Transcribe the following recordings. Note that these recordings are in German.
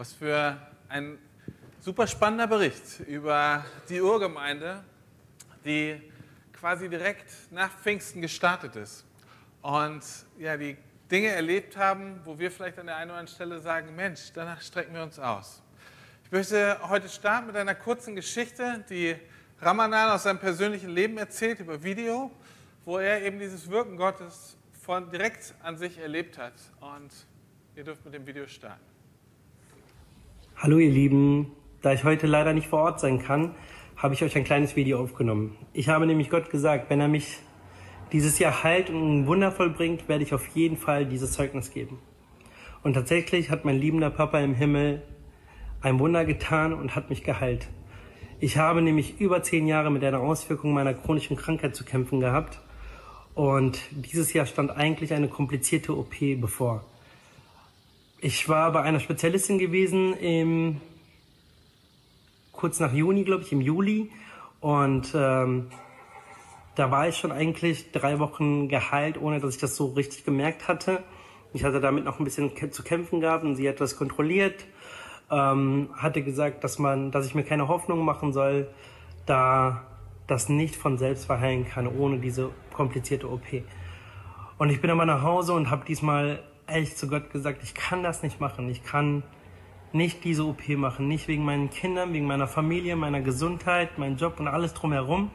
Was für ein super spannender Bericht über die Urgemeinde, die quasi direkt nach Pfingsten gestartet ist. Und ja, die Dinge erlebt haben, wo wir vielleicht an der einen oder anderen Stelle sagen, Mensch, danach strecken wir uns aus. Ich möchte heute starten mit einer kurzen Geschichte, die Ramadan aus seinem persönlichen Leben erzählt über Video, wo er eben dieses Wirken Gottes von direkt an sich erlebt hat. Und ihr dürft mit dem Video starten. Hallo ihr Lieben, da ich heute leider nicht vor Ort sein kann, habe ich euch ein kleines Video aufgenommen. Ich habe nämlich Gott gesagt, wenn er mich dieses Jahr heilt und wundervoll bringt, werde ich auf jeden Fall dieses Zeugnis geben. Und tatsächlich hat mein liebender Papa im Himmel ein Wunder getan und hat mich geheilt. Ich habe nämlich über zehn Jahre mit einer Auswirkung meiner chronischen Krankheit zu kämpfen gehabt und dieses Jahr stand eigentlich eine komplizierte OP bevor. Ich war bei einer Spezialistin gewesen im kurz nach Juni, glaube ich, im Juli. Und ähm, da war ich schon eigentlich drei Wochen geheilt, ohne dass ich das so richtig gemerkt hatte. Ich hatte damit noch ein bisschen zu kämpfen gehabt und sie hat das kontrolliert, ähm, hatte gesagt, dass man, dass ich mir keine Hoffnung machen soll, da das nicht von selbst verheilen kann, ohne diese komplizierte OP. Und ich bin mal nach Hause und habe diesmal echt zu Gott gesagt, ich kann das nicht machen. Ich kann nicht diese OP machen. Nicht wegen meinen Kindern, wegen meiner Familie, meiner Gesundheit, meinem Job und alles drumherum.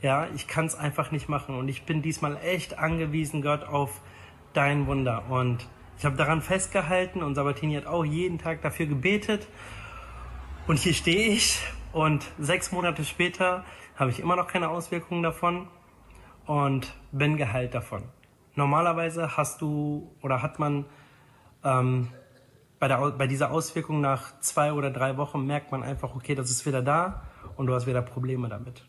Ja, ich kann es einfach nicht machen. Und ich bin diesmal echt angewiesen, Gott, auf dein Wunder. Und ich habe daran festgehalten und Sabatini hat auch jeden Tag dafür gebetet. Und hier stehe ich und sechs Monate später habe ich immer noch keine Auswirkungen davon und bin geheilt davon. Normalerweise hast du oder hat man ähm, bei, der, bei dieser Auswirkung nach zwei oder drei Wochen merkt man einfach, okay, das ist wieder da und du hast wieder Probleme damit.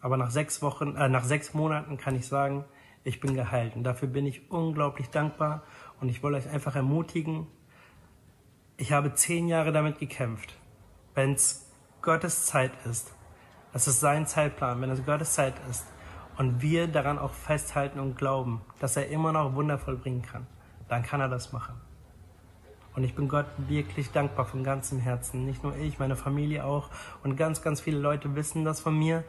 Aber nach sechs Wochen, äh, nach sechs Monaten kann ich sagen, ich bin geheilt. Und dafür bin ich unglaublich dankbar und ich wollte euch einfach ermutigen, ich habe zehn Jahre damit gekämpft. Wenn es Gottes Zeit ist, es ist sein Zeitplan, wenn es Gottes Zeit ist, und wir daran auch festhalten und glauben, dass er immer noch Wunder vollbringen kann, dann kann er das machen. Und ich bin Gott wirklich dankbar von ganzem Herzen. Nicht nur ich, meine Familie auch. Und ganz, ganz viele Leute wissen das von mir.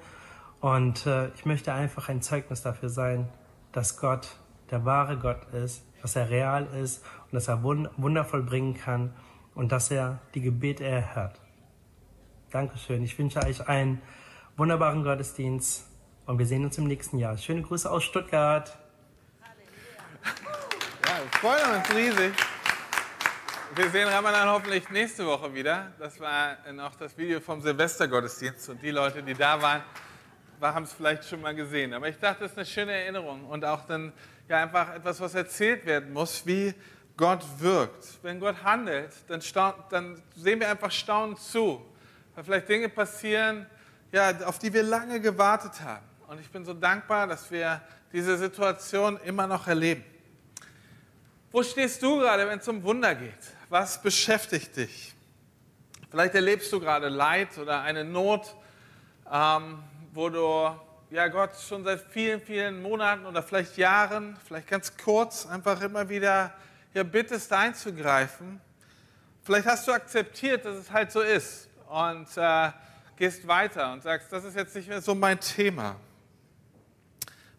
Und äh, ich möchte einfach ein Zeugnis dafür sein, dass Gott der wahre Gott ist, dass er real ist und dass er Wunder vollbringen kann und dass er die Gebete erhört. Dankeschön. Ich wünsche euch einen wunderbaren Gottesdienst und wir sehen uns im nächsten Jahr. Schöne Grüße aus Stuttgart. Ja, wir freuen uns riesig. Wir sehen Ramadan hoffentlich nächste Woche wieder. Das war noch das Video vom Silvestergottesdienst und die Leute, die da waren, haben es vielleicht schon mal gesehen. Aber ich dachte, das ist eine schöne Erinnerung und auch dann ja einfach etwas, was erzählt werden muss, wie Gott wirkt. Wenn Gott handelt, dann, dann sehen wir einfach staunend zu, weil vielleicht Dinge passieren, ja, auf die wir lange gewartet haben. Und ich bin so dankbar, dass wir diese Situation immer noch erleben. Wo stehst du gerade, wenn es um Wunder geht? Was beschäftigt dich? Vielleicht erlebst du gerade Leid oder eine Not, ähm, wo du ja Gott schon seit vielen, vielen Monaten oder vielleicht Jahren, vielleicht ganz kurz, einfach immer wieder ja, bittest einzugreifen. Vielleicht hast du akzeptiert, dass es halt so ist und äh, gehst weiter und sagst, das ist jetzt nicht mehr so mein Thema.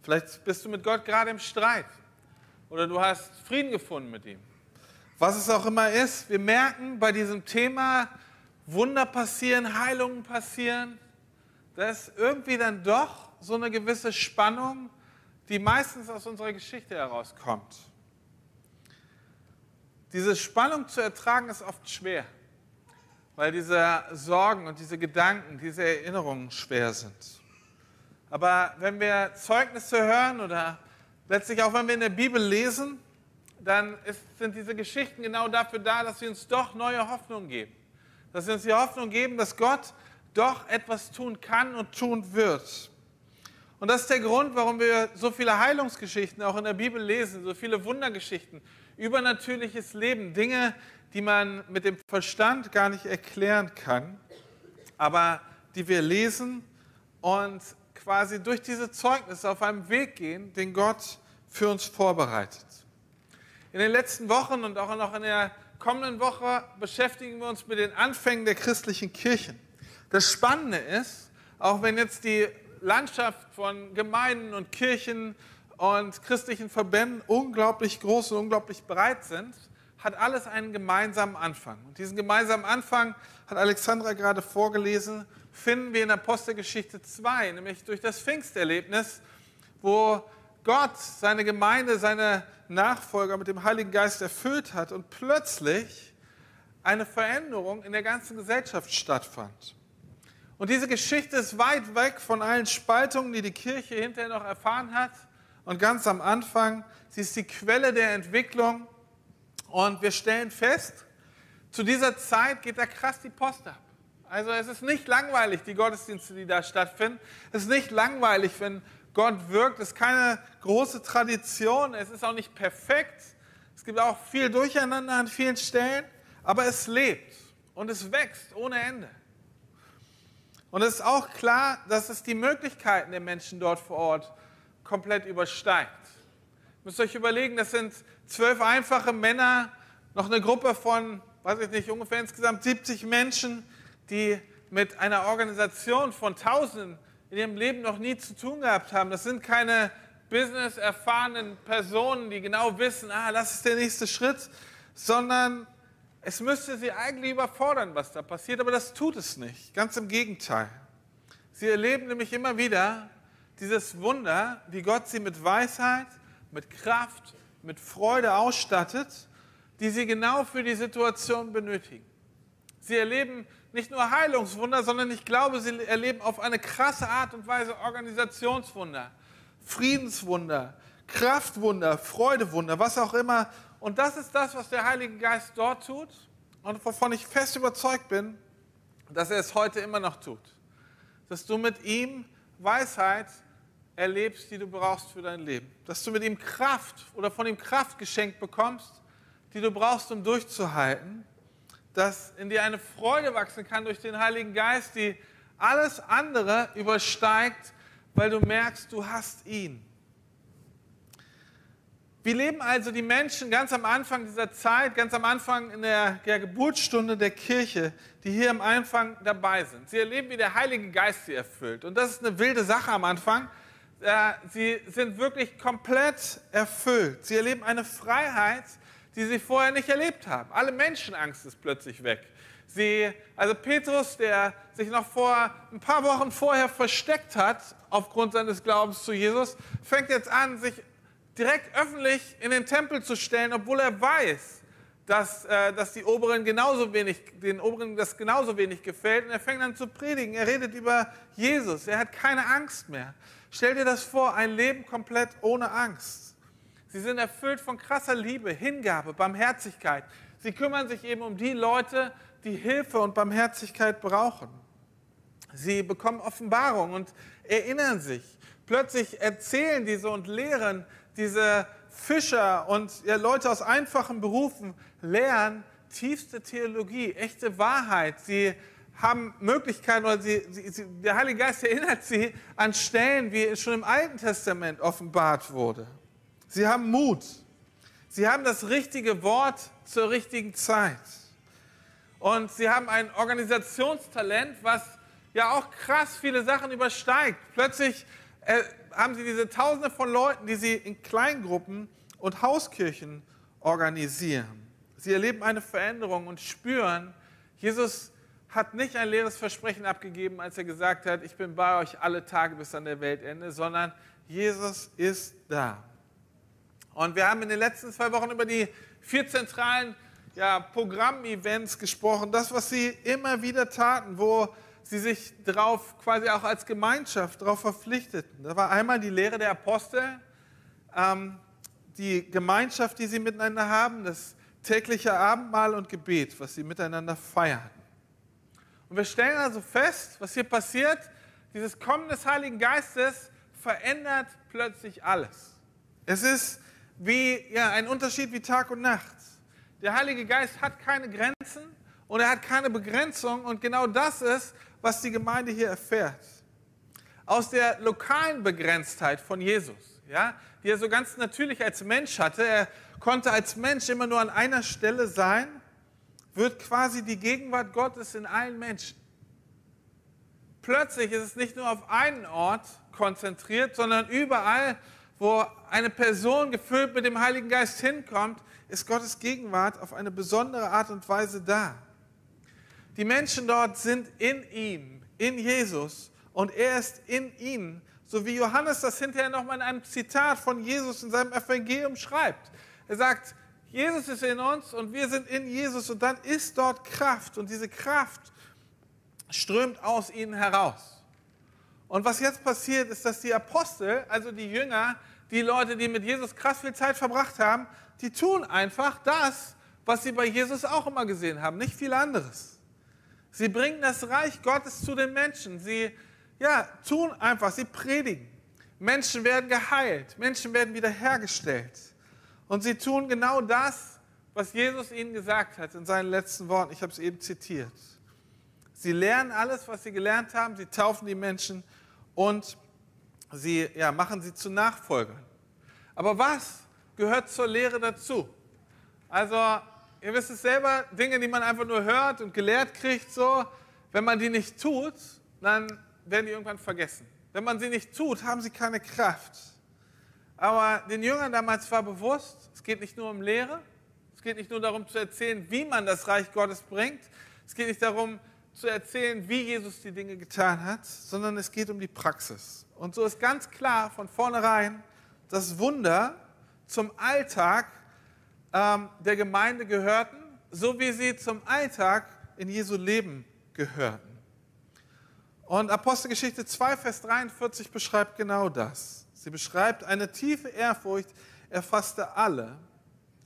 Vielleicht bist du mit Gott gerade im Streit oder du hast Frieden gefunden mit ihm. Was es auch immer ist, wir merken bei diesem Thema, Wunder passieren, Heilungen passieren, da ist irgendwie dann doch so eine gewisse Spannung, die meistens aus unserer Geschichte herauskommt. Diese Spannung zu ertragen ist oft schwer, weil diese Sorgen und diese Gedanken, diese Erinnerungen schwer sind. Aber wenn wir Zeugnisse hören oder letztlich auch wenn wir in der Bibel lesen, dann ist, sind diese Geschichten genau dafür da, dass sie uns doch neue Hoffnung geben. Dass sie uns die Hoffnung geben, dass Gott doch etwas tun kann und tun wird. Und das ist der Grund, warum wir so viele Heilungsgeschichten auch in der Bibel lesen, so viele Wundergeschichten, übernatürliches Leben, Dinge, die man mit dem Verstand gar nicht erklären kann, aber die wir lesen und quasi durch diese Zeugnisse auf einem Weg gehen, den Gott für uns vorbereitet. In den letzten Wochen und auch noch in der kommenden Woche beschäftigen wir uns mit den Anfängen der christlichen Kirchen. Das Spannende ist, auch wenn jetzt die Landschaft von Gemeinden und Kirchen und christlichen Verbänden unglaublich groß und unglaublich breit sind, hat alles einen gemeinsamen Anfang. Und diesen gemeinsamen Anfang hat Alexandra gerade vorgelesen, finden wir in Apostelgeschichte 2, nämlich durch das Pfingsterlebnis, wo Gott seine Gemeinde, seine Nachfolger mit dem Heiligen Geist erfüllt hat und plötzlich eine Veränderung in der ganzen Gesellschaft stattfand. Und diese Geschichte ist weit weg von allen Spaltungen, die die Kirche hinterher noch erfahren hat. Und ganz am Anfang, sie ist die Quelle der Entwicklung. Und wir stellen fest, zu dieser Zeit geht da krass die Post ab. Also es ist nicht langweilig, die Gottesdienste, die da stattfinden. Es ist nicht langweilig, wenn Gott wirkt. Es ist keine große Tradition. Es ist auch nicht perfekt. Es gibt auch viel Durcheinander an vielen Stellen. Aber es lebt und es wächst ohne Ende. Und es ist auch klar, dass es die Möglichkeiten der Menschen dort vor Ort komplett übersteigt. Ihr müsst euch überlegen, das sind zwölf einfache Männer, noch eine Gruppe von, weiß ich nicht, ungefähr insgesamt 70 Menschen, die mit einer Organisation von Tausenden in ihrem Leben noch nie zu tun gehabt haben. Das sind keine business-erfahrenen Personen, die genau wissen, ah, das ist der nächste Schritt, sondern es müsste sie eigentlich überfordern, was da passiert, aber das tut es nicht. Ganz im Gegenteil. Sie erleben nämlich immer wieder dieses Wunder, wie Gott sie mit Weisheit, mit Kraft, mit Freude ausstattet, die sie genau für die Situation benötigen. Sie erleben nicht nur Heilungswunder, sondern ich glaube, sie erleben auf eine krasse Art und Weise Organisationswunder, Friedenswunder, Kraftwunder, Freudewunder, was auch immer. Und das ist das, was der Heilige Geist dort tut und wovon ich fest überzeugt bin, dass er es heute immer noch tut. Dass du mit ihm Weisheit erlebst, die du brauchst für dein Leben. Dass du mit ihm Kraft oder von ihm Kraft geschenkt bekommst, die du brauchst, um durchzuhalten dass in dir eine Freude wachsen kann durch den Heiligen Geist, die alles andere übersteigt, weil du merkst, du hast ihn. Wie leben also die Menschen ganz am Anfang dieser Zeit, ganz am Anfang in der, der Geburtsstunde der Kirche, die hier am Anfang dabei sind? Sie erleben, wie der Heilige Geist sie erfüllt. Und das ist eine wilde Sache am Anfang. Äh, sie sind wirklich komplett erfüllt. Sie erleben eine Freiheit, die sie vorher nicht erlebt haben. Alle Menschenangst ist plötzlich weg. Sie, also Petrus, der sich noch vor ein paar Wochen vorher versteckt hat aufgrund seines Glaubens zu Jesus, fängt jetzt an, sich direkt öffentlich in den Tempel zu stellen, obwohl er weiß, dass, äh, dass die Oberen genauso wenig, den Oberen das genauso wenig gefällt. Und er fängt an zu predigen. Er redet über Jesus. Er hat keine Angst mehr. Stell dir das vor, ein Leben komplett ohne Angst. Sie sind erfüllt von krasser Liebe, Hingabe, Barmherzigkeit. Sie kümmern sich eben um die Leute, die Hilfe und Barmherzigkeit brauchen. Sie bekommen Offenbarung und erinnern sich. Plötzlich erzählen diese und lehren diese Fischer und Leute aus einfachen Berufen, lehren tiefste Theologie, echte Wahrheit. Sie haben Möglichkeiten, oder sie, sie, der Heilige Geist erinnert sie an Stellen, wie es schon im Alten Testament offenbart wurde. Sie haben Mut. Sie haben das richtige Wort zur richtigen Zeit. Und sie haben ein Organisationstalent, was ja auch krass viele Sachen übersteigt. Plötzlich äh, haben sie diese Tausende von Leuten, die sie in Kleingruppen und Hauskirchen organisieren. Sie erleben eine Veränderung und spüren, Jesus hat nicht ein leeres Versprechen abgegeben, als er gesagt hat, ich bin bei euch alle Tage bis an der Weltende, sondern Jesus ist da. Und wir haben in den letzten zwei Wochen über die vier zentralen ja, Programmevents gesprochen, das, was sie immer wieder taten, wo sie sich darauf quasi auch als Gemeinschaft darauf verpflichteten. Da war einmal die Lehre der Apostel, ähm, die Gemeinschaft, die sie miteinander haben, das tägliche Abendmahl und Gebet, was sie miteinander feierten. Und wir stellen also fest, was hier passiert, dieses Kommen des Heiligen Geistes verändert plötzlich alles. Es ist wie ja, ein Unterschied wie Tag und Nacht. Der Heilige Geist hat keine Grenzen und er hat keine Begrenzung und genau das ist, was die Gemeinde hier erfährt. Aus der lokalen Begrenztheit von Jesus, ja, die er so ganz natürlich als Mensch hatte, er konnte als Mensch immer nur an einer Stelle sein wird quasi die Gegenwart Gottes in allen Menschen. Plötzlich ist es nicht nur auf einen Ort konzentriert, sondern überall, wo eine Person gefüllt mit dem Heiligen Geist hinkommt, ist Gottes Gegenwart auf eine besondere Art und Weise da. Die Menschen dort sind in ihm, in Jesus und er ist in ihnen, so wie Johannes das hinterher nochmal in einem Zitat von Jesus in seinem Evangelium schreibt. Er sagt, Jesus ist in uns und wir sind in Jesus und dann ist dort Kraft und diese Kraft strömt aus ihnen heraus. Und was jetzt passiert, ist, dass die Apostel, also die Jünger, die Leute, die mit Jesus krass viel Zeit verbracht haben, die tun einfach das, was sie bei Jesus auch immer gesehen haben, nicht viel anderes. Sie bringen das Reich Gottes zu den Menschen. Sie ja, tun einfach, sie predigen. Menschen werden geheilt, Menschen werden wiederhergestellt. Und sie tun genau das, was Jesus ihnen gesagt hat in seinen letzten Worten. Ich habe es eben zitiert. Sie lernen alles, was sie gelernt haben, sie taufen die Menschen und sie ja, machen sie zu Nachfolgern. Aber was gehört zur Lehre dazu? Also, ihr wisst es selber, Dinge, die man einfach nur hört und gelehrt kriegt, so, wenn man die nicht tut, dann werden die irgendwann vergessen. Wenn man sie nicht tut, haben sie keine Kraft. Aber den Jüngern damals war bewusst, es geht nicht nur um Lehre, es geht nicht nur darum zu erzählen, wie man das Reich Gottes bringt, es geht nicht darum zu erzählen, wie Jesus die Dinge getan hat, sondern es geht um die Praxis. Und so ist ganz klar von vornherein, dass Wunder zum Alltag ähm, der Gemeinde gehörten, so wie sie zum Alltag in Jesu Leben gehörten. Und Apostelgeschichte 2, Vers 43 beschreibt genau das. Sie beschreibt, eine tiefe Ehrfurcht erfasste alle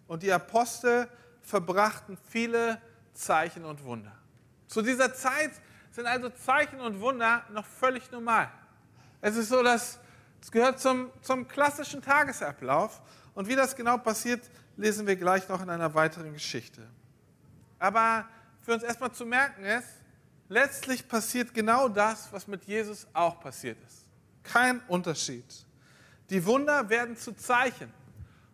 und die Apostel verbrachten viele Zeichen und Wunder. Zu dieser Zeit sind also Zeichen und Wunder noch völlig normal. Es ist so, dass es gehört zum, zum klassischen Tagesablauf und wie das genau passiert, lesen wir gleich noch in einer weiteren Geschichte. Aber für uns erstmal zu merken ist, letztlich passiert genau das, was mit Jesus auch passiert ist. Kein Unterschied. Die Wunder werden zu Zeichen.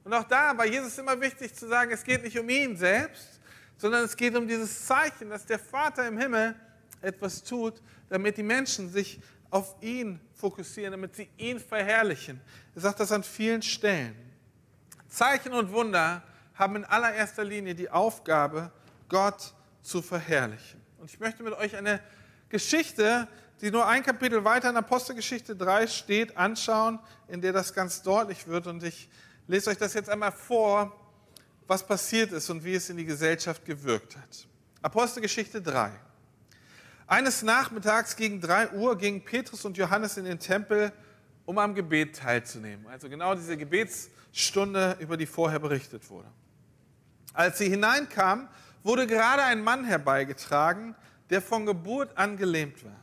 Und auch da war Jesus immer wichtig zu sagen, es geht nicht um ihn selbst, sondern es geht um dieses Zeichen, dass der Vater im Himmel etwas tut, damit die Menschen sich auf ihn fokussieren, damit sie ihn verherrlichen. Er sagt das an vielen Stellen. Zeichen und Wunder haben in allererster Linie die Aufgabe, Gott zu verherrlichen. Und ich möchte mit euch eine Geschichte die nur ein Kapitel weiter in Apostelgeschichte 3 steht, anschauen, in der das ganz deutlich wird. Und ich lese euch das jetzt einmal vor, was passiert ist und wie es in die Gesellschaft gewirkt hat. Apostelgeschichte 3. Eines Nachmittags gegen 3 Uhr gingen Petrus und Johannes in den Tempel, um am Gebet teilzunehmen. Also genau diese Gebetsstunde, über die vorher berichtet wurde. Als sie hineinkamen, wurde gerade ein Mann herbeigetragen, der von Geburt an gelähmt war.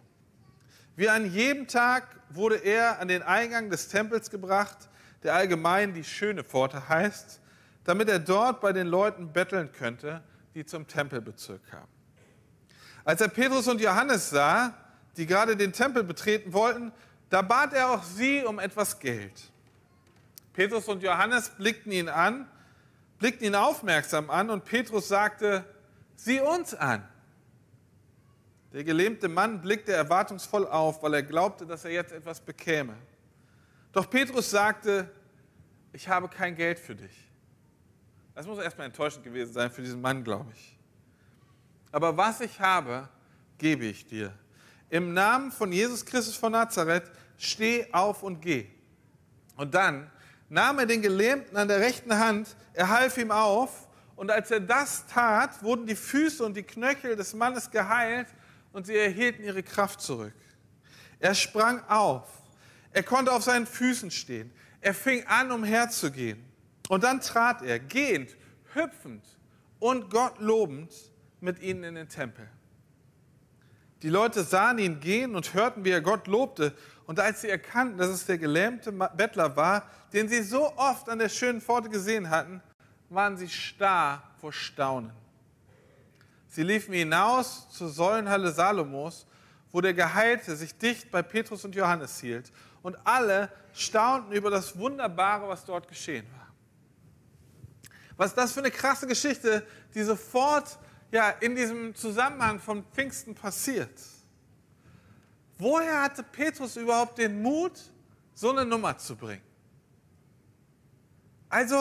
Wie an jedem Tag wurde er an den Eingang des Tempels gebracht, der allgemein die schöne Pforte heißt, damit er dort bei den Leuten betteln könnte, die zum Tempelbezirk kamen. Als er Petrus und Johannes sah, die gerade den Tempel betreten wollten, da bat er auch sie um etwas Geld. Petrus und Johannes blickten ihn an, blickten ihn aufmerksam an und Petrus sagte, sieh uns an. Der gelähmte Mann blickte erwartungsvoll auf, weil er glaubte, dass er jetzt etwas bekäme. Doch Petrus sagte, ich habe kein Geld für dich. Das muss erstmal enttäuschend gewesen sein für diesen Mann, glaube ich. Aber was ich habe, gebe ich dir. Im Namen von Jesus Christus von Nazareth, steh auf und geh. Und dann nahm er den Gelähmten an der rechten Hand, er half ihm auf, und als er das tat, wurden die Füße und die Knöchel des Mannes geheilt und sie erhielten ihre Kraft zurück. Er sprang auf. Er konnte auf seinen Füßen stehen. Er fing an, umherzugehen. Und dann trat er, gehend, hüpfend und Gott lobend, mit ihnen in den Tempel. Die Leute sahen ihn gehen und hörten, wie er Gott lobte. Und als sie erkannten, dass es der gelähmte Bettler war, den sie so oft an der schönen Pforte gesehen hatten, waren sie starr vor Staunen. Sie liefen hinaus zur Säulenhalle Salomos, wo der Geheilte sich dicht bei Petrus und Johannes hielt. Und alle staunten über das Wunderbare, was dort geschehen war. Was ist das für eine krasse Geschichte, die sofort ja, in diesem Zusammenhang von Pfingsten passiert. Woher hatte Petrus überhaupt den Mut, so eine Nummer zu bringen? Also,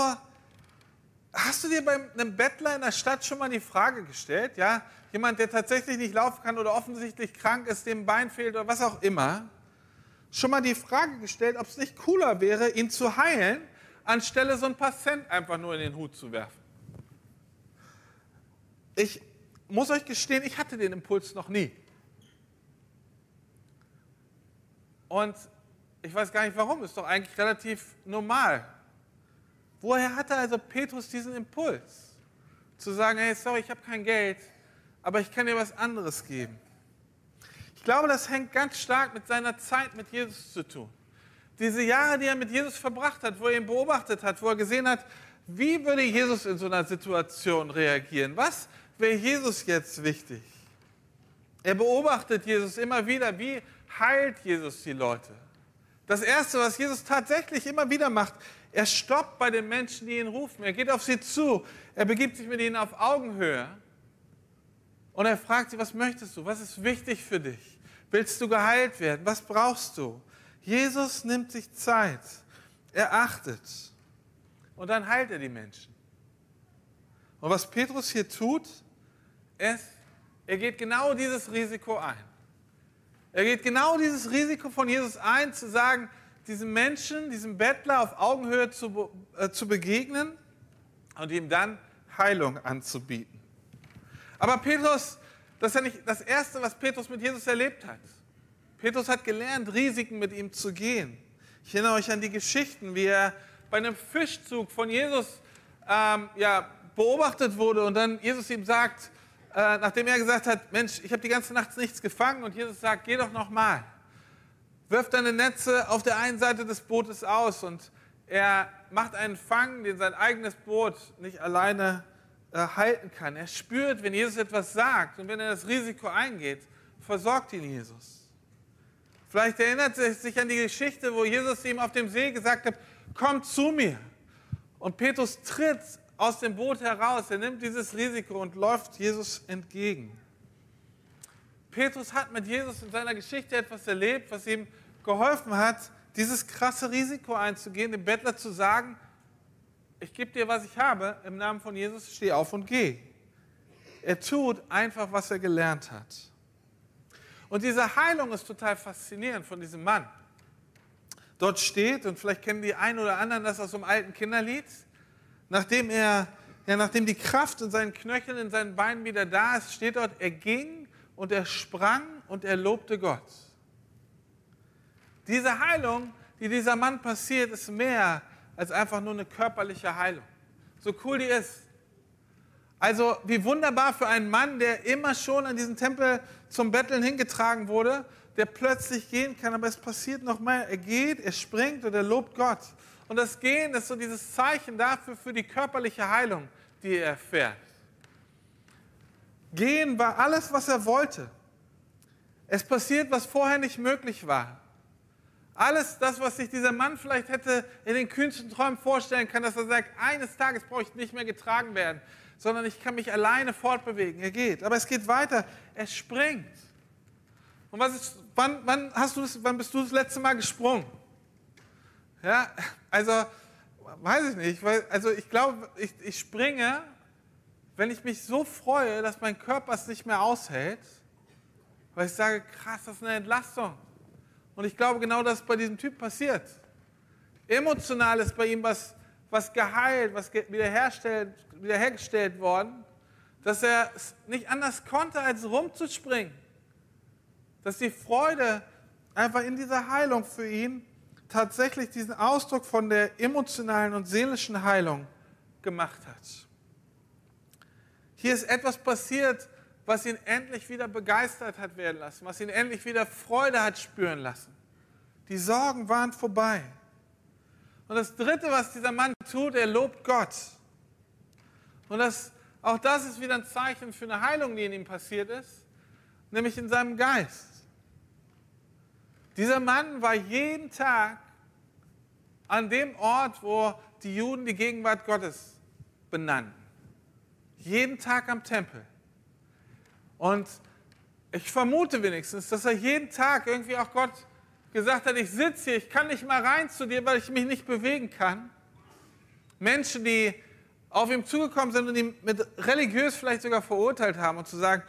hast du dir bei einem Bettler in der Stadt schon mal die Frage gestellt, ja, jemand, der tatsächlich nicht laufen kann oder offensichtlich krank ist, dem Bein fehlt oder was auch immer, schon mal die Frage gestellt, ob es nicht cooler wäre, ihn zu heilen, anstelle so ein paar Cent einfach nur in den Hut zu werfen? Ich muss euch gestehen, ich hatte den Impuls noch nie. Und ich weiß gar nicht warum, ist doch eigentlich relativ normal. Woher hatte also Petrus diesen Impuls? Zu sagen, hey, sorry, ich habe kein Geld, aber ich kann dir was anderes geben. Ich glaube, das hängt ganz stark mit seiner Zeit mit Jesus zu tun. Diese Jahre, die er mit Jesus verbracht hat, wo er ihn beobachtet hat, wo er gesehen hat, wie würde Jesus in so einer Situation reagieren? Was wäre Jesus jetzt wichtig? Er beobachtet Jesus immer wieder, wie heilt Jesus die Leute. Das Erste, was Jesus tatsächlich immer wieder macht, er stoppt bei den Menschen, die ihn rufen. Er geht auf sie zu. Er begibt sich mit ihnen auf Augenhöhe. Und er fragt sie, was möchtest du? Was ist wichtig für dich? Willst du geheilt werden? Was brauchst du? Jesus nimmt sich Zeit. Er achtet. Und dann heilt er die Menschen. Und was Petrus hier tut, ist, er geht genau dieses Risiko ein. Er geht genau dieses Risiko von Jesus ein, zu sagen, diesem Menschen, diesem Bettler auf Augenhöhe zu, äh, zu begegnen und ihm dann Heilung anzubieten. Aber Petrus, das ist ja nicht das Erste, was Petrus mit Jesus erlebt hat. Petrus hat gelernt, Risiken mit ihm zu gehen. Ich erinnere euch an die Geschichten, wie er bei einem Fischzug von Jesus ähm, ja, beobachtet wurde und dann Jesus ihm sagt, äh, nachdem er gesagt hat, Mensch, ich habe die ganze Nacht nichts gefangen und Jesus sagt, geh doch nochmal wirft deine Netze auf der einen Seite des Bootes aus und er macht einen Fang, den sein eigenes Boot nicht alleine äh, halten kann. Er spürt, wenn Jesus etwas sagt und wenn er das Risiko eingeht, versorgt ihn Jesus. Vielleicht erinnert er sich an die Geschichte, wo Jesus ihm auf dem See gesagt hat, komm zu mir. Und Petrus tritt aus dem Boot heraus, er nimmt dieses Risiko und läuft Jesus entgegen. Petrus hat mit Jesus in seiner Geschichte etwas erlebt, was ihm geholfen hat, dieses krasse Risiko einzugehen, dem Bettler zu sagen, ich gebe dir, was ich habe, im Namen von Jesus, steh auf und geh. Er tut einfach, was er gelernt hat. Und diese Heilung ist total faszinierend von diesem Mann. Dort steht, und vielleicht kennen die einen oder anderen das aus einem alten Kinderlied, nachdem er, ja, nachdem die Kraft in seinen Knöcheln, in seinen Beinen wieder da ist, steht dort, er ging und er sprang und er lobte Gott. Diese Heilung, die dieser Mann passiert, ist mehr als einfach nur eine körperliche Heilung. So cool die ist. Also wie wunderbar für einen Mann, der immer schon an diesen Tempel zum Betteln hingetragen wurde, der plötzlich gehen kann, aber es passiert noch mehr. Er geht, er springt und er lobt Gott. Und das Gehen ist so dieses Zeichen dafür für die körperliche Heilung, die er erfährt. Gehen war alles, was er wollte. Es passiert, was vorher nicht möglich war. Alles das, was sich dieser Mann vielleicht hätte in den kühnsten Träumen vorstellen können, dass er sagt, eines Tages brauche ich nicht mehr getragen werden, sondern ich kann mich alleine fortbewegen. Er geht. Aber es geht weiter. Er springt. Und was ist, wann, wann, hast du das, wann bist du das letzte Mal gesprungen? Ja, also, weiß ich nicht. Weil, also ich glaube, ich, ich springe, wenn ich mich so freue, dass mein Körper es nicht mehr aushält, weil ich sage, krass, das ist eine Entlastung. Und ich glaube, genau das ist bei diesem Typ passiert. Emotional ist bei ihm was, was geheilt, was wiederhergestellt, wiederhergestellt worden, dass er es nicht anders konnte, als rumzuspringen. Dass die Freude einfach in dieser Heilung für ihn tatsächlich diesen Ausdruck von der emotionalen und seelischen Heilung gemacht hat. Hier ist etwas passiert, was ihn endlich wieder begeistert hat werden lassen, was ihn endlich wieder Freude hat spüren lassen. Die Sorgen waren vorbei. Und das Dritte, was dieser Mann tut, er lobt Gott. Und das, auch das ist wieder ein Zeichen für eine Heilung, die in ihm passiert ist, nämlich in seinem Geist. Dieser Mann war jeden Tag an dem Ort, wo die Juden die Gegenwart Gottes benannten. Jeden Tag am Tempel. Und ich vermute wenigstens, dass er jeden Tag irgendwie auch Gott gesagt hat, ich sitze hier, ich kann nicht mal rein zu dir, weil ich mich nicht bewegen kann. Menschen, die auf ihm zugekommen sind und ihn mit religiös vielleicht sogar verurteilt haben und zu sagen,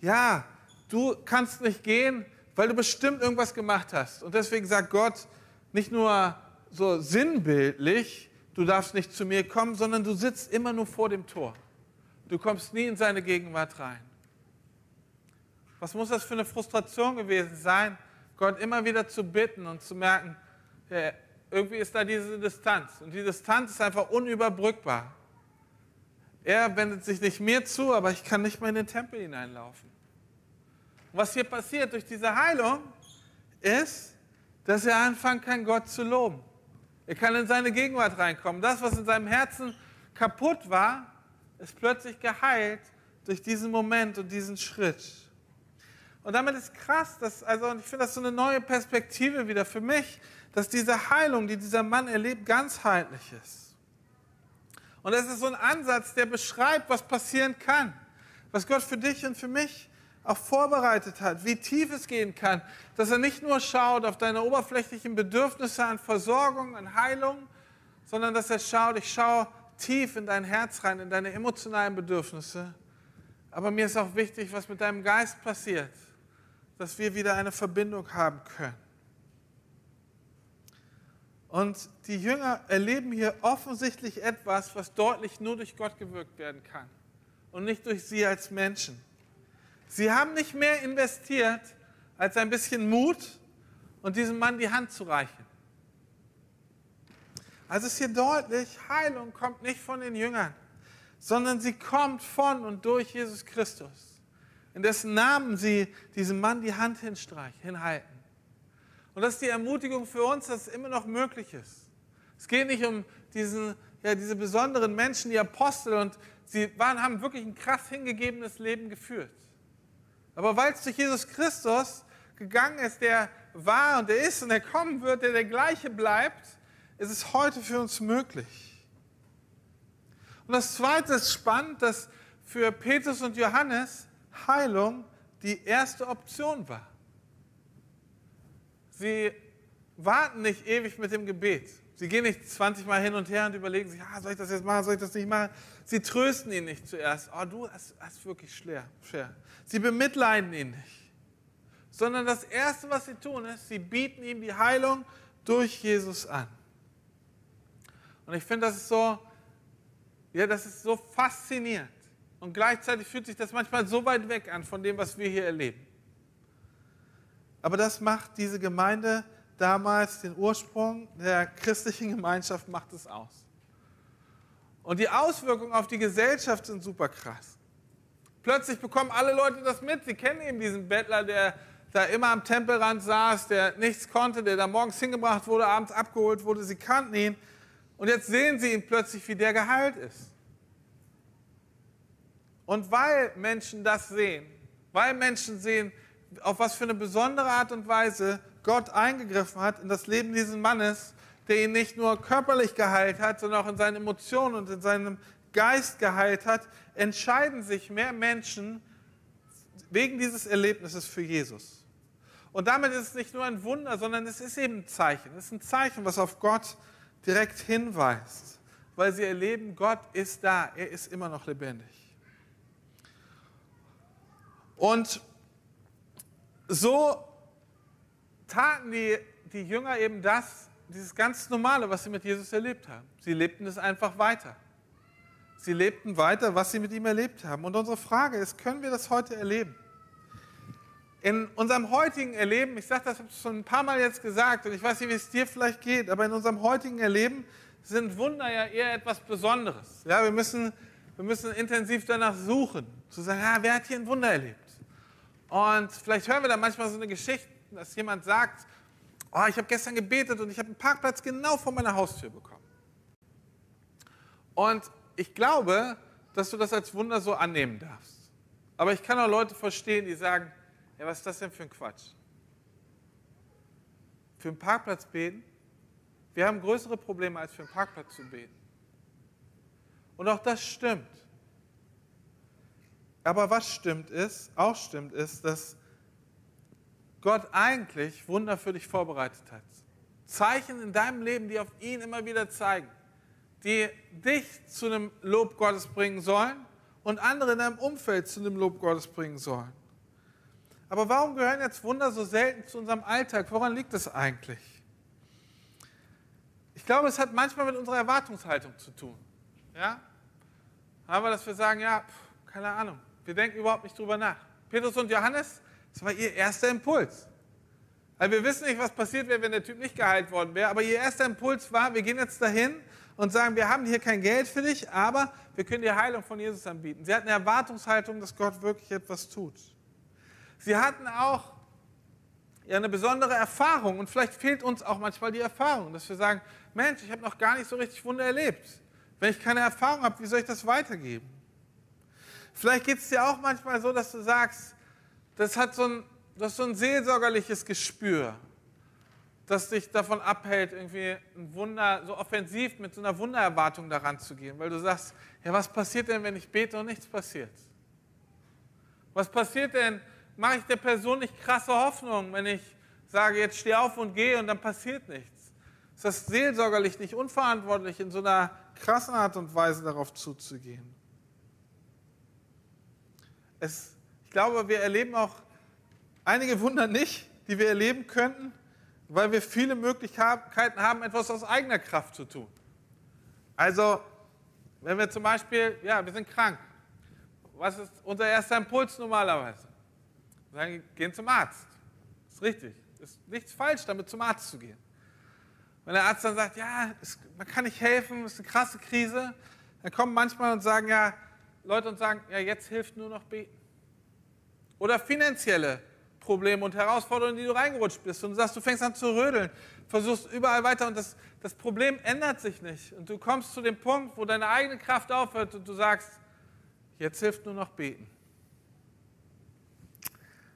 ja, du kannst nicht gehen, weil du bestimmt irgendwas gemacht hast. Und deswegen sagt Gott nicht nur so sinnbildlich, du darfst nicht zu mir kommen, sondern du sitzt immer nur vor dem Tor. Du kommst nie in seine Gegenwart rein. Was muss das für eine Frustration gewesen sein, Gott immer wieder zu bitten und zu merken, irgendwie ist da diese Distanz. Und die Distanz ist einfach unüberbrückbar. Er wendet sich nicht mir zu, aber ich kann nicht mehr in den Tempel hineinlaufen. Und was hier passiert durch diese Heilung, ist, dass er anfangen kann, Gott zu loben. Er kann in seine Gegenwart reinkommen. Das, was in seinem Herzen kaputt war, ist plötzlich geheilt durch diesen Moment und diesen Schritt. Und damit ist krass, dass, also, und ich finde das so eine neue Perspektive wieder für mich, dass diese Heilung, die dieser Mann erlebt, ganzheitlich ist. Und es ist so ein Ansatz, der beschreibt, was passieren kann, was Gott für dich und für mich auch vorbereitet hat, wie tief es gehen kann, dass er nicht nur schaut auf deine oberflächlichen Bedürfnisse an Versorgung, an Heilung, sondern dass er schaut, ich schaue tief in dein Herz rein, in deine emotionalen Bedürfnisse. Aber mir ist auch wichtig, was mit deinem Geist passiert, dass wir wieder eine Verbindung haben können. Und die Jünger erleben hier offensichtlich etwas, was deutlich nur durch Gott gewirkt werden kann und nicht durch sie als Menschen. Sie haben nicht mehr investiert, als ein bisschen Mut und diesem Mann die Hand zu reichen. Also ist hier deutlich, Heilung kommt nicht von den Jüngern, sondern sie kommt von und durch Jesus Christus, in dessen Namen sie diesem Mann die Hand hinhalten. Und das ist die Ermutigung für uns, dass es immer noch möglich ist. Es geht nicht um diesen, ja, diese besonderen Menschen, die Apostel, und sie waren, haben wirklich ein krass hingegebenes Leben geführt. Aber weil es durch Jesus Christus gegangen ist, der war und der ist und der kommen wird, der der gleiche bleibt, ist es heute für uns möglich. Und das Zweite ist spannend, dass für Petrus und Johannes Heilung die erste Option war. Sie warten nicht ewig mit dem Gebet. Sie gehen nicht 20 Mal hin und her und überlegen sich, ah, soll ich das jetzt machen, soll ich das nicht machen? Sie trösten ihn nicht zuerst. Oh, du hast, hast wirklich schwer, schwer. Sie bemitleiden ihn nicht. Sondern das Erste, was sie tun, ist, sie bieten ihm die Heilung durch Jesus an. Und ich finde, das ist so, ja, das ist so faszinierend. Und gleichzeitig fühlt sich das manchmal so weit weg an von dem, was wir hier erleben. Aber das macht diese Gemeinde damals, den Ursprung der christlichen Gemeinschaft macht es aus. Und die Auswirkungen auf die Gesellschaft sind super krass. Plötzlich bekommen alle Leute das mit. Sie kennen eben diesen Bettler, der da immer am Tempelrand saß, der nichts konnte, der da morgens hingebracht wurde, abends abgeholt wurde. Sie kannten ihn. Und jetzt sehen sie ihn plötzlich, wie der geheilt ist. Und weil Menschen das sehen, weil Menschen sehen, auf was für eine besondere Art und Weise Gott eingegriffen hat in das Leben dieses Mannes, der ihn nicht nur körperlich geheilt hat, sondern auch in seinen Emotionen und in seinem Geist geheilt hat, entscheiden sich mehr Menschen wegen dieses Erlebnisses für Jesus. Und damit ist es nicht nur ein Wunder, sondern es ist eben ein Zeichen. Es ist ein Zeichen, was auf Gott direkt hinweist, weil sie erleben, Gott ist da, er ist immer noch lebendig. Und so taten die, die Jünger eben das, dieses ganz Normale, was sie mit Jesus erlebt haben. Sie lebten es einfach weiter. Sie lebten weiter, was sie mit ihm erlebt haben. Und unsere Frage ist, können wir das heute erleben? In unserem heutigen Erleben, ich sage das schon ein paar Mal jetzt gesagt und ich weiß nicht, wie es dir vielleicht geht, aber in unserem heutigen Erleben sind Wunder ja eher etwas Besonderes. Ja, wir, müssen, wir müssen intensiv danach suchen, zu sagen, ja, wer hat hier ein Wunder erlebt? Und vielleicht hören wir da manchmal so eine Geschichte, dass jemand sagt, oh, ich habe gestern gebetet und ich habe einen Parkplatz genau vor meiner Haustür bekommen. Und ich glaube, dass du das als Wunder so annehmen darfst. Aber ich kann auch Leute verstehen, die sagen, ja, was ist das denn für ein Quatsch? Für einen Parkplatz beten? Wir haben größere Probleme, als für einen Parkplatz zu beten. Und auch das stimmt. Aber was stimmt ist, auch stimmt ist, dass Gott eigentlich Wunder für dich vorbereitet hat. Zeichen in deinem Leben, die auf ihn immer wieder zeigen, die dich zu einem Lob Gottes bringen sollen und andere in deinem Umfeld zu einem Lob Gottes bringen sollen. Aber warum gehören jetzt Wunder so selten zu unserem Alltag? Woran liegt es eigentlich? Ich glaube, es hat manchmal mit unserer Erwartungshaltung zu tun. Ja? Aber dass wir sagen, ja, pff, keine Ahnung, wir denken überhaupt nicht drüber nach. Petrus und Johannes, das war ihr erster Impuls. Also wir wissen nicht, was passiert wäre, wenn der Typ nicht geheilt worden wäre, aber ihr erster Impuls war, wir gehen jetzt dahin und sagen, wir haben hier kein Geld für dich, aber wir können dir Heilung von Jesus anbieten. Sie hatten eine Erwartungshaltung, dass Gott wirklich etwas tut. Sie hatten auch ja, eine besondere Erfahrung und vielleicht fehlt uns auch manchmal die Erfahrung, dass wir sagen, Mensch, ich habe noch gar nicht so richtig Wunder erlebt. Wenn ich keine Erfahrung habe, wie soll ich das weitergeben? Vielleicht geht es dir auch manchmal so, dass du sagst, das hat so ein, das so ein seelsorgerliches Gespür, das dich davon abhält, irgendwie ein Wunder, so offensiv mit so einer Wundererwartung daran zu gehen, weil du sagst, ja, was passiert denn, wenn ich bete und nichts passiert? Was passiert denn, mache ich der Person nicht krasse Hoffnung, wenn ich sage, jetzt steh auf und geh und dann passiert nichts? Ist das seelsorgerlich nicht unverantwortlich, in so einer krassen Art und Weise darauf zuzugehen? Es, ich glaube, wir erleben auch einige Wunder nicht, die wir erleben könnten, weil wir viele Möglichkeiten haben, etwas aus eigener Kraft zu tun. Also, wenn wir zum Beispiel, ja, wir sind krank. Was ist unser erster Impuls normalerweise? Wir sagen, gehen zum Arzt. Das ist richtig. Ist nichts falsch, damit zum Arzt zu gehen. Wenn der Arzt dann sagt, ja, es, man kann nicht helfen, es ist eine krasse Krise, dann kommen manchmal und sagen, ja, Leute und sagen, ja, jetzt hilft nur noch beten. Oder finanzielle Probleme und Herausforderungen, die du reingerutscht bist und du sagst, du fängst an zu rödeln, versuchst überall weiter und das, das Problem ändert sich nicht. Und du kommst zu dem Punkt, wo deine eigene Kraft aufhört und du sagst, jetzt hilft nur noch beten.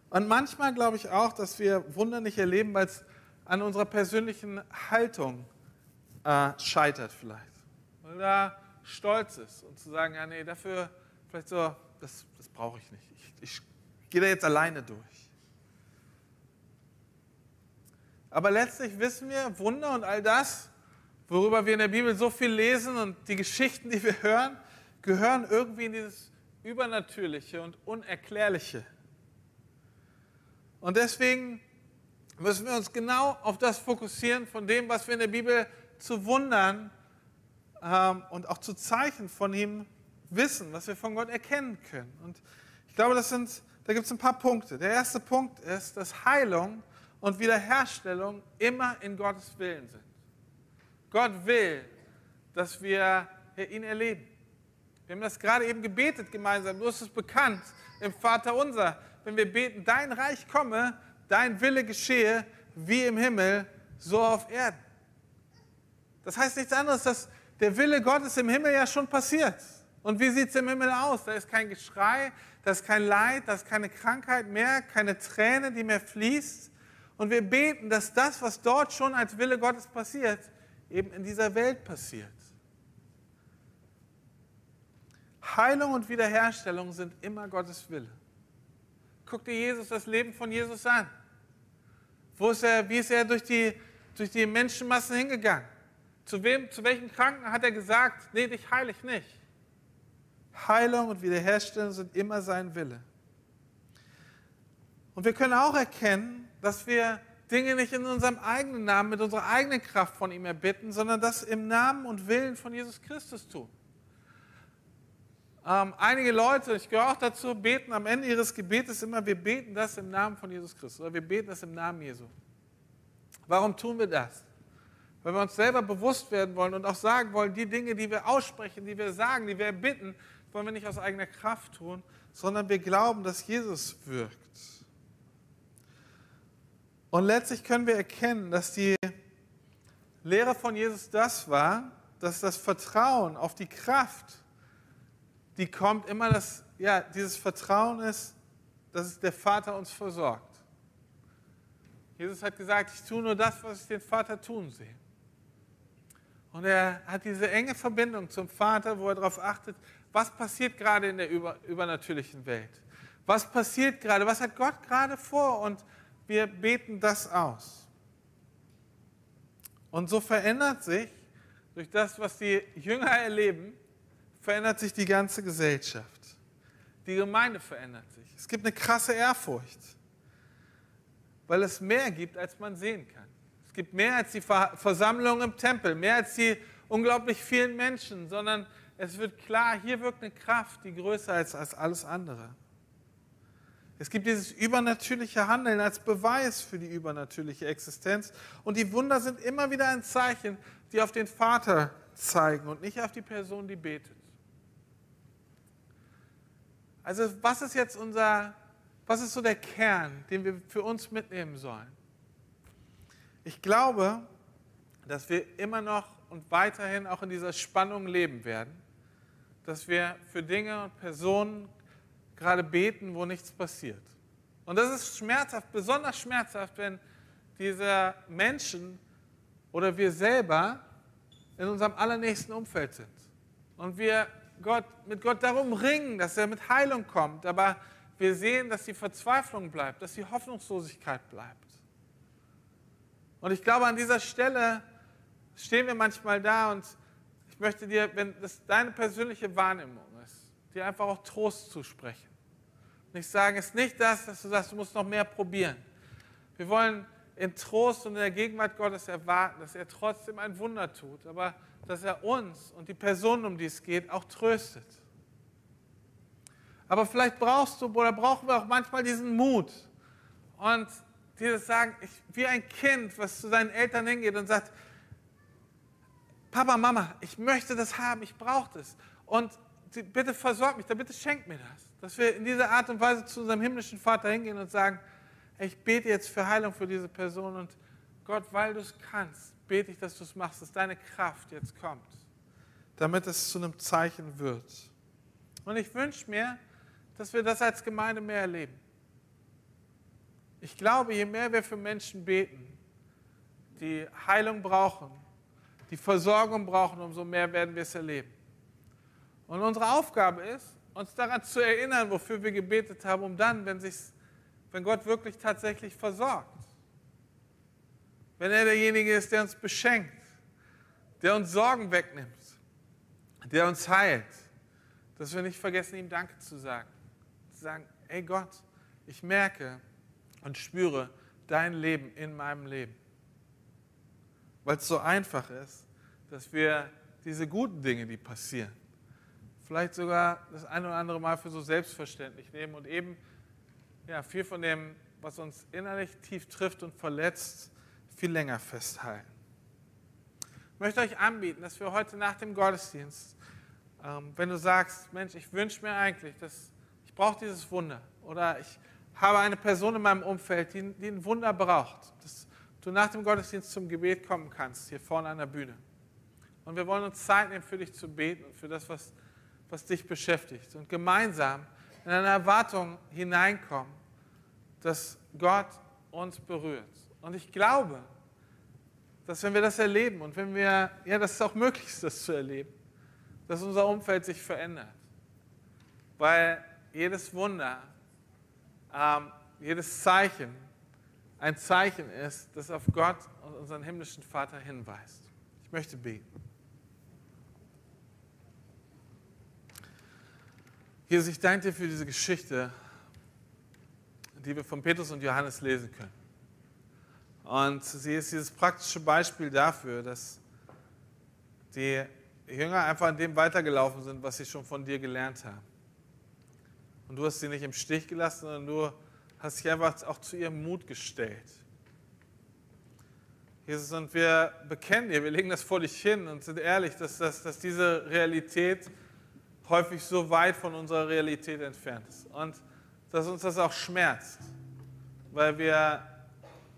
Und manchmal glaube ich auch, dass wir Wunder nicht erleben, weil es an unserer persönlichen Haltung äh, scheitert vielleicht. Weil da stolz ist und zu sagen, ja nee, dafür vielleicht so, das, das brauche ich nicht. Ich, ich gehe da jetzt alleine durch. Aber letztlich wissen wir, Wunder und all das, worüber wir in der Bibel so viel lesen und die Geschichten, die wir hören, gehören irgendwie in dieses Übernatürliche und Unerklärliche. Und deswegen müssen wir uns genau auf das fokussieren, von dem, was wir in der Bibel zu Wundern ähm, und auch zu Zeichen von ihm wissen, was wir von Gott erkennen können. Und ich glaube, das sind, da gibt es ein paar Punkte. Der erste Punkt ist, dass Heilung und Wiederherstellung immer in Gottes Willen sind. Gott will, dass wir ihn erleben. Wir haben das gerade eben gebetet gemeinsam. Du hast es bekannt im Vater unser wenn wir beten, dein Reich komme, dein Wille geschehe, wie im Himmel, so auf Erden. Das heißt nichts anderes, dass der Wille Gottes im Himmel ja schon passiert. Und wie sieht es im Himmel aus? Da ist kein Geschrei, da ist kein Leid, da ist keine Krankheit mehr, keine Träne, die mehr fließt. Und wir beten, dass das, was dort schon als Wille Gottes passiert, eben in dieser Welt passiert. Heilung und Wiederherstellung sind immer Gottes Wille. Guck dir Jesus, das Leben von Jesus an. Wo ist er, wie ist er durch die, durch die Menschenmassen hingegangen? Zu, wem, zu welchen Kranken hat er gesagt, nee, dich heile ich nicht? Heilung und Wiederherstellung sind immer sein Wille. Und wir können auch erkennen, dass wir Dinge nicht in unserem eigenen Namen, mit unserer eigenen Kraft von ihm erbitten, sondern das im Namen und Willen von Jesus Christus tun. Ähm, einige Leute, ich gehöre auch dazu, beten am Ende ihres Gebetes immer, wir beten das im Namen von Jesus Christus oder wir beten das im Namen Jesu. Warum tun wir das? Weil wir uns selber bewusst werden wollen und auch sagen wollen, die Dinge, die wir aussprechen, die wir sagen, die wir bitten, wollen wir nicht aus eigener Kraft tun, sondern wir glauben, dass Jesus wirkt. Und letztlich können wir erkennen, dass die Lehre von Jesus das war, dass das Vertrauen auf die Kraft, die kommt immer, dass ja, dieses Vertrauen ist, dass der Vater uns versorgt. Jesus hat gesagt, ich tue nur das, was ich den Vater tun sehe. Und er hat diese enge Verbindung zum Vater, wo er darauf achtet, was passiert gerade in der über, übernatürlichen Welt? Was passiert gerade? Was hat Gott gerade vor? Und wir beten das aus. Und so verändert sich durch das, was die Jünger erleben, verändert sich die ganze Gesellschaft. Die Gemeinde verändert sich. Es gibt eine krasse Ehrfurcht, weil es mehr gibt, als man sehen kann. Es gibt mehr als die Versammlung im Tempel, mehr als die unglaublich vielen Menschen, sondern es wird klar, hier wirkt eine Kraft, die größer ist als alles andere. Es gibt dieses übernatürliche Handeln als Beweis für die übernatürliche Existenz. Und die Wunder sind immer wieder ein Zeichen, die auf den Vater zeigen und nicht auf die Person, die betet. Also was ist jetzt unser, was ist so der Kern, den wir für uns mitnehmen sollen? Ich glaube, dass wir immer noch und weiterhin auch in dieser Spannung leben werden, dass wir für Dinge und Personen gerade beten, wo nichts passiert. Und das ist schmerzhaft, besonders schmerzhaft, wenn diese Menschen oder wir selber in unserem allernächsten Umfeld sind. Und wir Gott, mit Gott darum ringen, dass er mit Heilung kommt, aber wir sehen, dass die Verzweiflung bleibt, dass die Hoffnungslosigkeit bleibt. Und ich glaube, an dieser Stelle stehen wir manchmal da und ich möchte dir, wenn das deine persönliche Wahrnehmung ist, dir einfach auch Trost zusprechen. Nicht sagen, es ist nicht das, dass du sagst, du musst noch mehr probieren. Wir wollen in Trost und in der Gegenwart Gottes erwarten, dass er trotzdem ein Wunder tut, aber dass er uns und die Personen, um die es geht, auch tröstet. Aber vielleicht brauchst du oder brauchen wir auch manchmal diesen Mut und dieses Sagen, ich, wie ein Kind, was zu seinen Eltern hingeht und sagt, Papa, Mama, ich möchte das haben, ich brauche das. Und bitte versorg mich, bitte schenk mir das. Dass wir in dieser Art und Weise zu unserem himmlischen Vater hingehen und sagen, ich bete jetzt für Heilung für diese Person und Gott, weil du es kannst, bete ich, dass du es machst, dass deine Kraft jetzt kommt, damit es zu einem Zeichen wird. Und ich wünsche mir, dass wir das als Gemeinde mehr erleben. Ich glaube, je mehr wir für Menschen beten, die Heilung brauchen, die Versorgung brauchen, umso mehr werden wir es erleben. Und unsere Aufgabe ist, uns daran zu erinnern, wofür wir gebetet haben, um dann, wenn, wenn Gott wirklich tatsächlich versorgt, wenn er derjenige ist, der uns beschenkt, der uns Sorgen wegnimmt, der uns heilt, dass wir nicht vergessen, ihm Danke zu sagen. Zu sagen, ey Gott, ich merke und spüre dein Leben in meinem Leben. Weil es so einfach ist, dass wir diese guten Dinge, die passieren, vielleicht sogar das eine oder andere Mal für so selbstverständlich nehmen und eben ja, viel von dem, was uns innerlich tief trifft und verletzt, viel länger festhalten. Ich möchte euch anbieten, dass wir heute nach dem Gottesdienst, ähm, wenn du sagst, Mensch, ich wünsche mir eigentlich, dass ich brauche dieses Wunder oder ich habe eine Person in meinem Umfeld, die, die ein Wunder braucht, dass du nach dem Gottesdienst zum Gebet kommen kannst, hier vorne an der Bühne. Und wir wollen uns Zeit nehmen, für dich zu beten und für das, was, was dich beschäftigt. Und gemeinsam in eine Erwartung hineinkommen, dass Gott uns berührt. Und ich glaube, dass wenn wir das erleben und wenn wir, ja, dass es auch möglich ist, das zu erleben, dass unser Umfeld sich verändert. Weil jedes Wunder, ähm, jedes Zeichen ein Zeichen ist, das auf Gott und unseren himmlischen Vater hinweist. Ich möchte beten. Jesus, ich danke dir für diese Geschichte, die wir von Petrus und Johannes lesen können. Und sie ist dieses praktische Beispiel dafür, dass die Jünger einfach an dem weitergelaufen sind, was sie schon von dir gelernt haben. Und du hast sie nicht im Stich gelassen, sondern du hast dich einfach auch zu ihrem Mut gestellt. Jesus, und wir bekennen dir, wir legen das vor dich hin und sind ehrlich, dass, dass, dass diese Realität häufig so weit von unserer Realität entfernt ist. Und dass uns das auch schmerzt, weil wir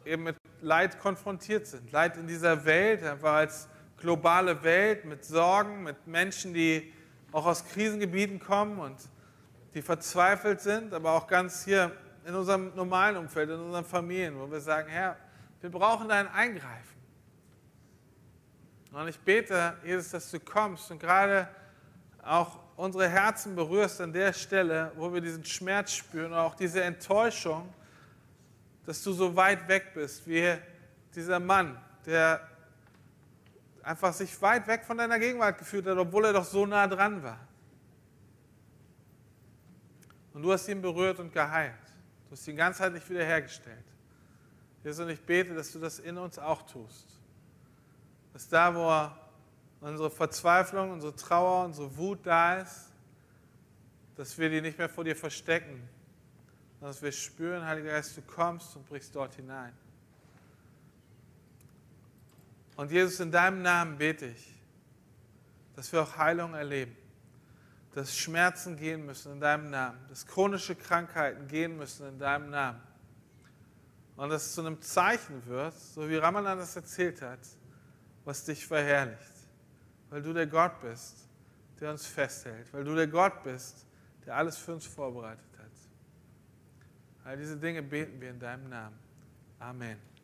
eben mit Leid konfrontiert sind. Leid in dieser Welt, einfach als globale Welt mit Sorgen, mit Menschen, die auch aus Krisengebieten kommen und die verzweifelt sind, aber auch ganz hier in unserem normalen Umfeld, in unseren Familien, wo wir sagen, Herr, wir brauchen dein Eingreifen. Und ich bete, Jesus, dass du kommst und gerade auch unsere Herzen berührst an der Stelle, wo wir diesen Schmerz spüren und auch diese Enttäuschung, dass du so weit weg bist, wie dieser Mann, der einfach sich weit weg von deiner Gegenwart gefühlt hat, obwohl er doch so nah dran war. Und du hast ihn berührt und geheilt. Hast ihn ganzheitlich wiederhergestellt. Jesus, und ich bete, dass du das in uns auch tust. Dass da, wo unsere Verzweiflung, unsere Trauer, unsere Wut da ist, dass wir die nicht mehr vor dir verstecken, sondern dass wir spüren, Heiliger Geist, du kommst und brichst dort hinein. Und Jesus, in deinem Namen bete ich, dass wir auch Heilung erleben, dass Schmerzen gehen müssen in deinem Namen, dass chronische Krankheiten gehen müssen in deinem Namen. Und dass es zu einem Zeichen wird, so wie Ramadan das erzählt hat, was dich verherrlicht. Weil du der Gott bist, der uns festhält. Weil du der Gott bist, der alles für uns vorbereitet hat. All diese Dinge beten wir in deinem Namen. Amen.